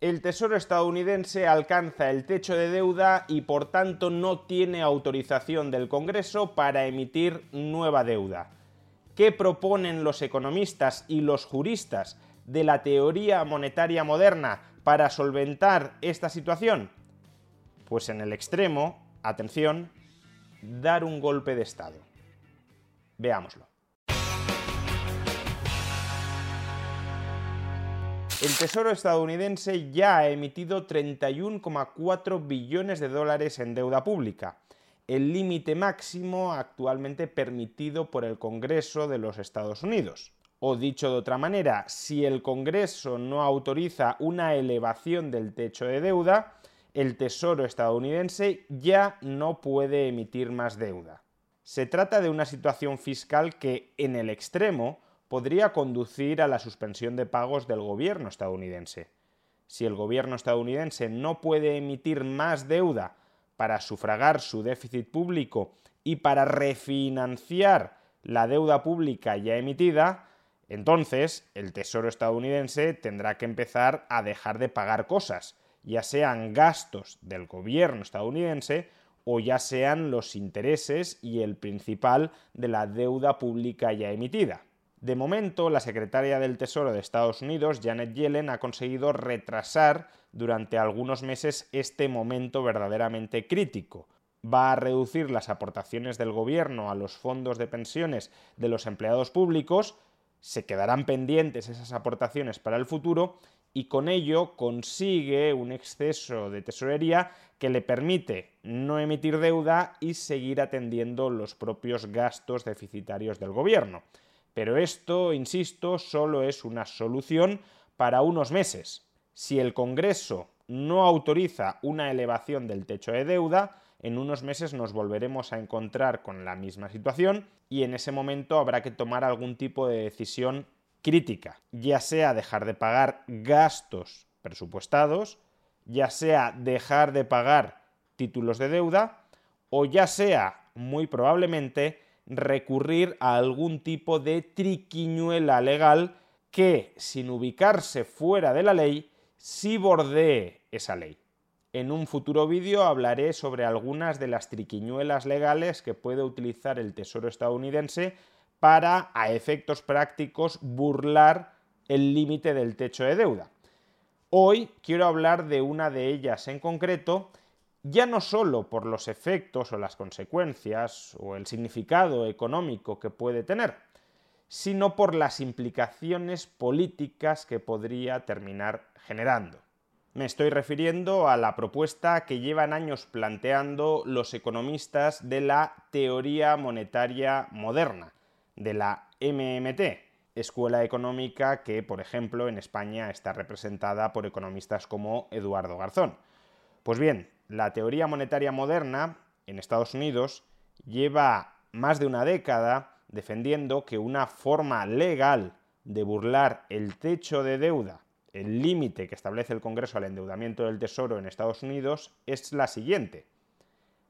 El Tesoro estadounidense alcanza el techo de deuda y por tanto no tiene autorización del Congreso para emitir nueva deuda. ¿Qué proponen los economistas y los juristas de la teoría monetaria moderna para solventar esta situación? Pues en el extremo, atención, dar un golpe de Estado. Veámoslo. El Tesoro estadounidense ya ha emitido 31,4 billones de dólares en deuda pública, el límite máximo actualmente permitido por el Congreso de los Estados Unidos. O dicho de otra manera, si el Congreso no autoriza una elevación del techo de deuda, el Tesoro estadounidense ya no puede emitir más deuda. Se trata de una situación fiscal que, en el extremo, podría conducir a la suspensión de pagos del gobierno estadounidense. Si el gobierno estadounidense no puede emitir más deuda para sufragar su déficit público y para refinanciar la deuda pública ya emitida, entonces el Tesoro estadounidense tendrá que empezar a dejar de pagar cosas, ya sean gastos del gobierno estadounidense o ya sean los intereses y el principal de la deuda pública ya emitida. De momento, la secretaria del Tesoro de Estados Unidos, Janet Yellen, ha conseguido retrasar durante algunos meses este momento verdaderamente crítico. Va a reducir las aportaciones del gobierno a los fondos de pensiones de los empleados públicos, se quedarán pendientes esas aportaciones para el futuro y con ello consigue un exceso de tesorería que le permite no emitir deuda y seguir atendiendo los propios gastos deficitarios del gobierno. Pero esto, insisto, solo es una solución para unos meses. Si el Congreso no autoriza una elevación del techo de deuda, en unos meses nos volveremos a encontrar con la misma situación y en ese momento habrá que tomar algún tipo de decisión crítica, ya sea dejar de pagar gastos presupuestados, ya sea dejar de pagar títulos de deuda o ya sea, muy probablemente, recurrir a algún tipo de triquiñuela legal que, sin ubicarse fuera de la ley, sí bordee esa ley. En un futuro vídeo hablaré sobre algunas de las triquiñuelas legales que puede utilizar el Tesoro estadounidense para, a efectos prácticos, burlar el límite del techo de deuda. Hoy quiero hablar de una de ellas en concreto ya no solo por los efectos o las consecuencias o el significado económico que puede tener, sino por las implicaciones políticas que podría terminar generando. Me estoy refiriendo a la propuesta que llevan años planteando los economistas de la teoría monetaria moderna, de la MMT, escuela económica que, por ejemplo, en España está representada por economistas como Eduardo Garzón. Pues bien, la teoría monetaria moderna en Estados Unidos lleva más de una década defendiendo que una forma legal de burlar el techo de deuda, el límite que establece el Congreso al endeudamiento del Tesoro en Estados Unidos, es la siguiente.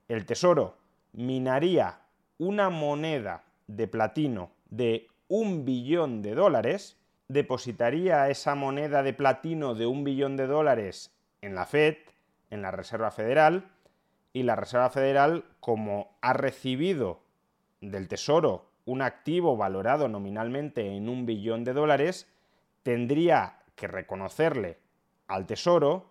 El Tesoro minaría una moneda de platino de un billón de dólares, depositaría esa moneda de platino de un billón de dólares en la Fed, en la Reserva Federal y la Reserva Federal, como ha recibido del Tesoro un activo valorado nominalmente en un billón de dólares, tendría que reconocerle al Tesoro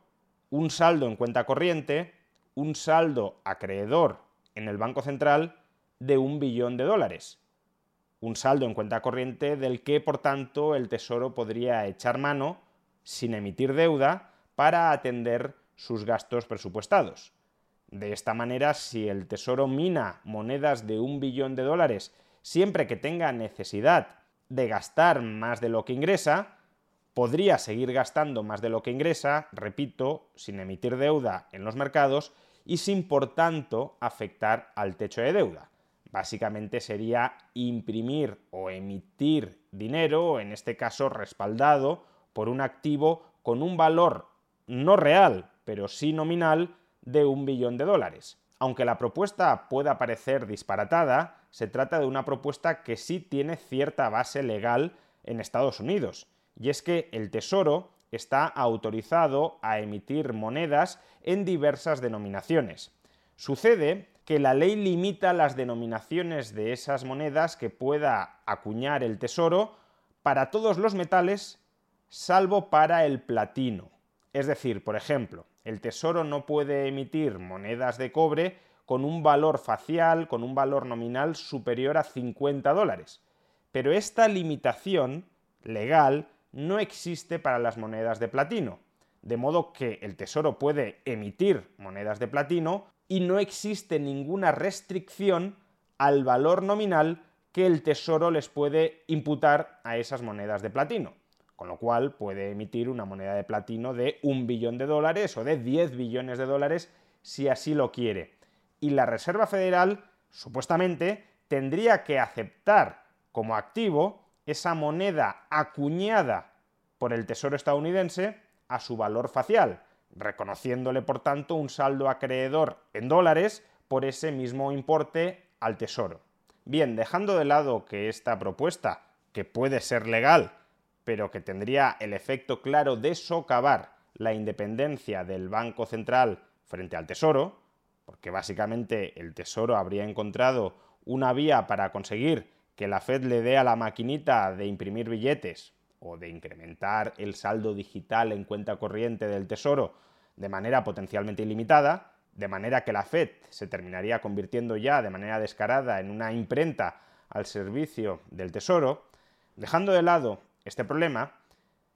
un saldo en cuenta corriente, un saldo acreedor en el Banco Central de un billón de dólares. Un saldo en cuenta corriente del que, por tanto, el Tesoro podría echar mano sin emitir deuda para atender sus gastos presupuestados. De esta manera, si el Tesoro mina monedas de un billón de dólares siempre que tenga necesidad de gastar más de lo que ingresa, podría seguir gastando más de lo que ingresa, repito, sin emitir deuda en los mercados y sin por tanto afectar al techo de deuda. Básicamente sería imprimir o emitir dinero, en este caso respaldado por un activo con un valor no real, pero sí nominal, de un billón de dólares. Aunque la propuesta pueda parecer disparatada, se trata de una propuesta que sí tiene cierta base legal en Estados Unidos y es que el Tesoro está autorizado a emitir monedas en diversas denominaciones. Sucede que la ley limita las denominaciones de esas monedas que pueda acuñar el Tesoro para todos los metales salvo para el platino. Es decir, por ejemplo, el Tesoro no puede emitir monedas de cobre con un valor facial, con un valor nominal superior a 50 dólares. Pero esta limitación legal no existe para las monedas de platino, de modo que el Tesoro puede emitir monedas de platino y no existe ninguna restricción al valor nominal que el Tesoro les puede imputar a esas monedas de platino. Con lo cual puede emitir una moneda de platino de un billón de dólares o de 10 billones de dólares si así lo quiere. Y la Reserva Federal, supuestamente, tendría que aceptar como activo esa moneda acuñada por el Tesoro estadounidense a su valor facial, reconociéndole por tanto un saldo acreedor en dólares por ese mismo importe al Tesoro. Bien, dejando de lado que esta propuesta, que puede ser legal, pero que tendría el efecto claro de socavar la independencia del Banco Central frente al Tesoro, porque básicamente el Tesoro habría encontrado una vía para conseguir que la Fed le dé a la maquinita de imprimir billetes o de incrementar el saldo digital en cuenta corriente del Tesoro de manera potencialmente ilimitada, de manera que la Fed se terminaría convirtiendo ya de manera descarada en una imprenta al servicio del Tesoro, dejando de lado este problema,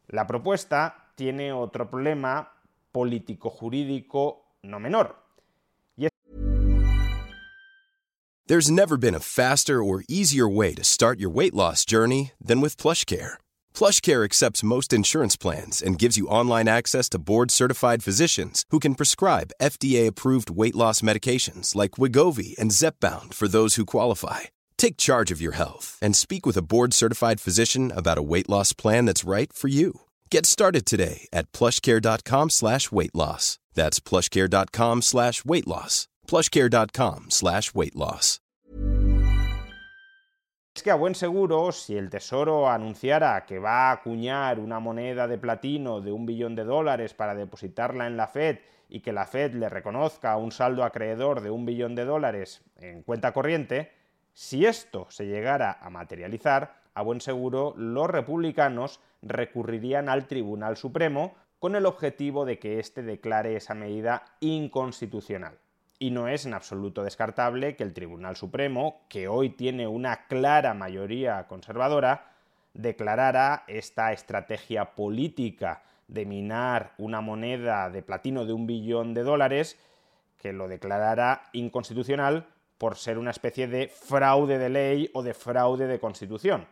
la propuesta tiene otro problema político-jurídico no menor, There's never been a faster or easier way to start your weight loss journey than with PlushCare. PlushCare accepts most insurance plans and gives you online access to board-certified physicians who can prescribe FDA-approved weight loss medications like Wigovi and Zepbound for those who qualify. Take charge of your health and speak with a board-certified physician about a weight loss plan that's right for you. Get started today at plushcare.com slash weight loss. That's plushcare.com slash weight loss. plushcare.com slash weight loss. Es que a buen seguro, si el Tesoro anunciara que va a acuñar una moneda de platino de un billón de dólares para depositarla en la Fed y que la Fed le reconozca un saldo acreedor de un billón de dólares en cuenta corriente, si esto se llegara a materializar, a buen seguro los republicanos recurrirían al Tribunal Supremo con el objetivo de que éste declare esa medida inconstitucional. Y no es en absoluto descartable que el Tribunal Supremo, que hoy tiene una clara mayoría conservadora, declarara esta estrategia política de minar una moneda de platino de un billón de dólares, que lo declarara inconstitucional por ser una especie de fraude de ley o de fraude de constitución.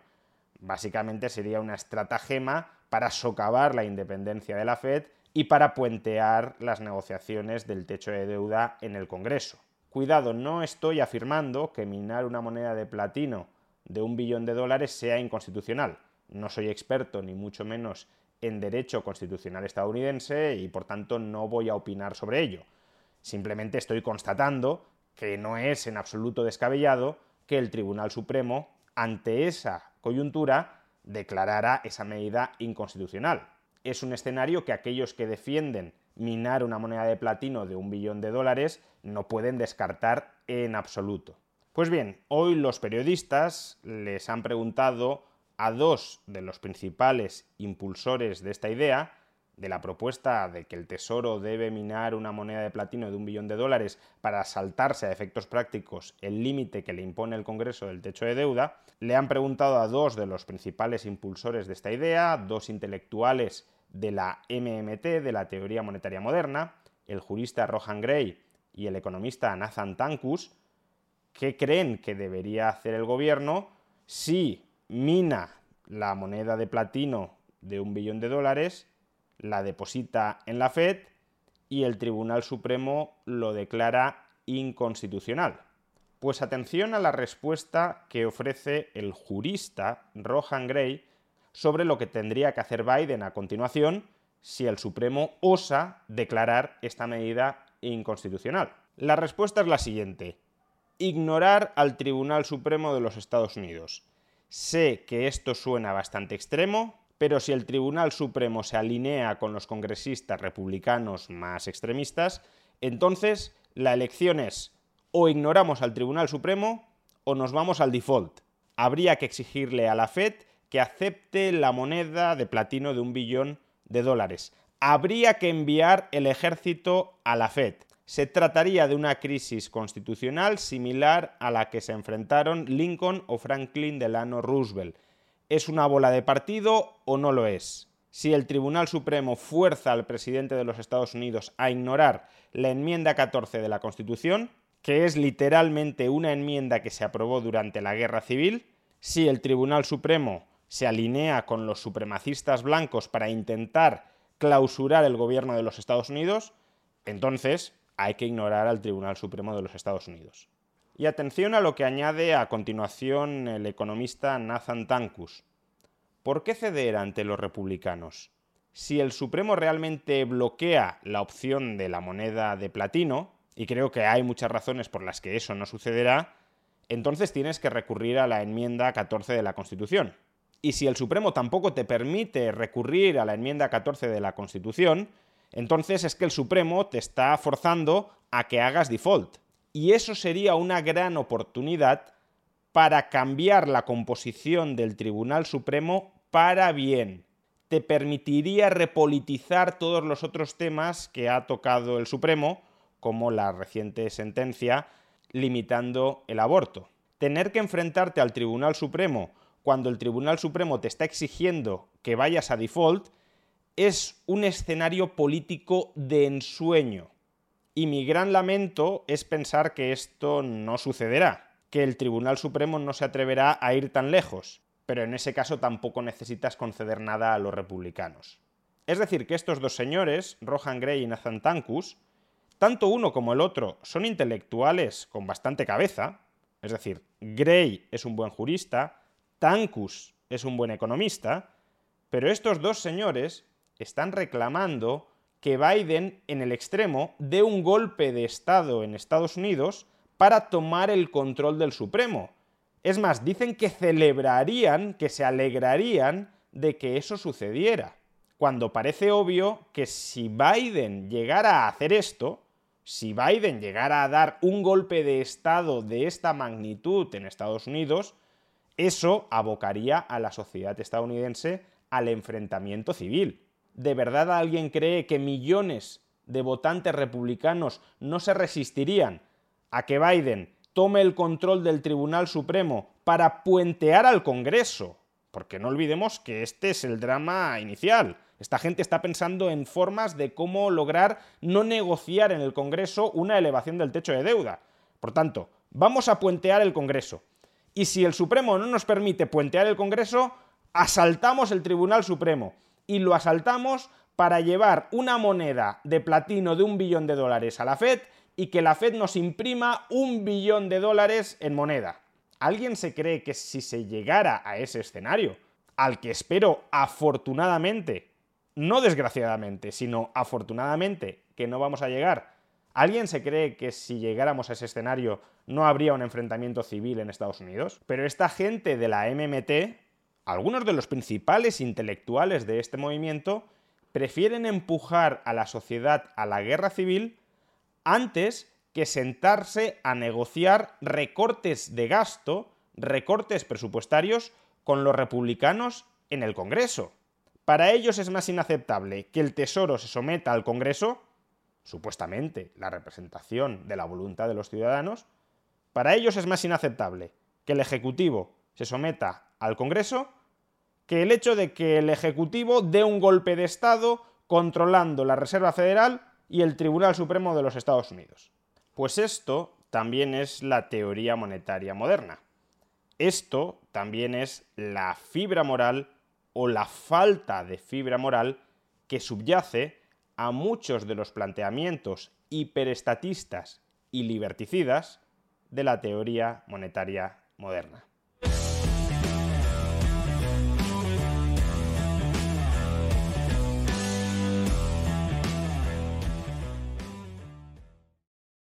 Básicamente sería una estratagema para socavar la independencia de la Fed y para puentear las negociaciones del techo de deuda en el Congreso. Cuidado, no estoy afirmando que minar una moneda de platino de un billón de dólares sea inconstitucional. No soy experto ni mucho menos en derecho constitucional estadounidense y por tanto no voy a opinar sobre ello. Simplemente estoy constatando que no es en absoluto descabellado que el Tribunal Supremo, ante esa coyuntura, declarara esa medida inconstitucional es un escenario que aquellos que defienden minar una moneda de platino de un billón de dólares no pueden descartar en absoluto. Pues bien, hoy los periodistas les han preguntado a dos de los principales impulsores de esta idea, de la propuesta de que el Tesoro debe minar una moneda de platino de un billón de dólares para saltarse a efectos prácticos el límite que le impone el Congreso del techo de deuda, le han preguntado a dos de los principales impulsores de esta idea, dos intelectuales de la MMT, de la teoría monetaria moderna, el jurista Rohan Gray y el economista Nathan Tankus, qué creen que debería hacer el gobierno si mina la moneda de platino de un billón de dólares, la deposita en la Fed y el Tribunal Supremo lo declara inconstitucional. Pues atención a la respuesta que ofrece el jurista Rohan Gray sobre lo que tendría que hacer Biden a continuación si el Supremo osa declarar esta medida inconstitucional. La respuesta es la siguiente. Ignorar al Tribunal Supremo de los Estados Unidos. Sé que esto suena bastante extremo, pero si el Tribunal Supremo se alinea con los congresistas republicanos más extremistas, entonces la elección es o ignoramos al Tribunal Supremo o nos vamos al default. Habría que exigirle a la Fed que acepte la moneda de platino de un billón de dólares. Habría que enviar el ejército a la Fed. Se trataría de una crisis constitucional similar a la que se enfrentaron Lincoln o Franklin Delano Roosevelt. ¿Es una bola de partido o no lo es? Si el Tribunal Supremo fuerza al presidente de los Estados Unidos a ignorar la enmienda 14 de la Constitución, que es literalmente una enmienda que se aprobó durante la Guerra Civil, si el Tribunal Supremo se alinea con los supremacistas blancos para intentar clausurar el gobierno de los Estados Unidos, entonces hay que ignorar al Tribunal Supremo de los Estados Unidos. Y atención a lo que añade a continuación el economista Nathan Tankus. ¿Por qué ceder ante los republicanos? Si el Supremo realmente bloquea la opción de la moneda de platino, y creo que hay muchas razones por las que eso no sucederá, entonces tienes que recurrir a la enmienda 14 de la Constitución. Y si el Supremo tampoco te permite recurrir a la enmienda 14 de la Constitución, entonces es que el Supremo te está forzando a que hagas default. Y eso sería una gran oportunidad para cambiar la composición del Tribunal Supremo para bien. Te permitiría repolitizar todos los otros temas que ha tocado el Supremo, como la reciente sentencia limitando el aborto. Tener que enfrentarte al Tribunal Supremo cuando el Tribunal Supremo te está exigiendo que vayas a default es un escenario político de ensueño. Y mi gran lamento es pensar que esto no sucederá, que el Tribunal Supremo no se atreverá a ir tan lejos, pero en ese caso tampoco necesitas conceder nada a los republicanos. Es decir, que estos dos señores, Rohan Gray y Nathan Tankus, tanto uno como el otro son intelectuales con bastante cabeza, es decir, Gray es un buen jurista, Tankus es un buen economista, pero estos dos señores están reclamando que Biden en el extremo dé un golpe de Estado en Estados Unidos para tomar el control del Supremo. Es más, dicen que celebrarían, que se alegrarían de que eso sucediera, cuando parece obvio que si Biden llegara a hacer esto, si Biden llegara a dar un golpe de Estado de esta magnitud en Estados Unidos, eso abocaría a la sociedad estadounidense al enfrentamiento civil. ¿De verdad alguien cree que millones de votantes republicanos no se resistirían a que Biden tome el control del Tribunal Supremo para puentear al Congreso? Porque no olvidemos que este es el drama inicial. Esta gente está pensando en formas de cómo lograr no negociar en el Congreso una elevación del techo de deuda. Por tanto, vamos a puentear el Congreso. Y si el Supremo no nos permite puentear el Congreso, asaltamos el Tribunal Supremo. Y lo asaltamos para llevar una moneda de platino de un billón de dólares a la Fed y que la Fed nos imprima un billón de dólares en moneda. ¿Alguien se cree que si se llegara a ese escenario, al que espero afortunadamente no desgraciadamente, sino afortunadamente, que no vamos a llegar. ¿Alguien se cree que si llegáramos a ese escenario no habría un enfrentamiento civil en Estados Unidos? Pero esta gente de la MMT, algunos de los principales intelectuales de este movimiento, prefieren empujar a la sociedad a la guerra civil antes que sentarse a negociar recortes de gasto, recortes presupuestarios con los republicanos en el Congreso. Para ellos es más inaceptable que el Tesoro se someta al Congreso, supuestamente la representación de la voluntad de los ciudadanos, para ellos es más inaceptable que el Ejecutivo se someta al Congreso que el hecho de que el Ejecutivo dé un golpe de Estado controlando la Reserva Federal y el Tribunal Supremo de los Estados Unidos. Pues esto también es la teoría monetaria moderna. Esto también es la fibra moral o la falta de fibra moral que subyace a muchos de los planteamientos hiperestatistas y liberticidas de la teoría monetaria moderna.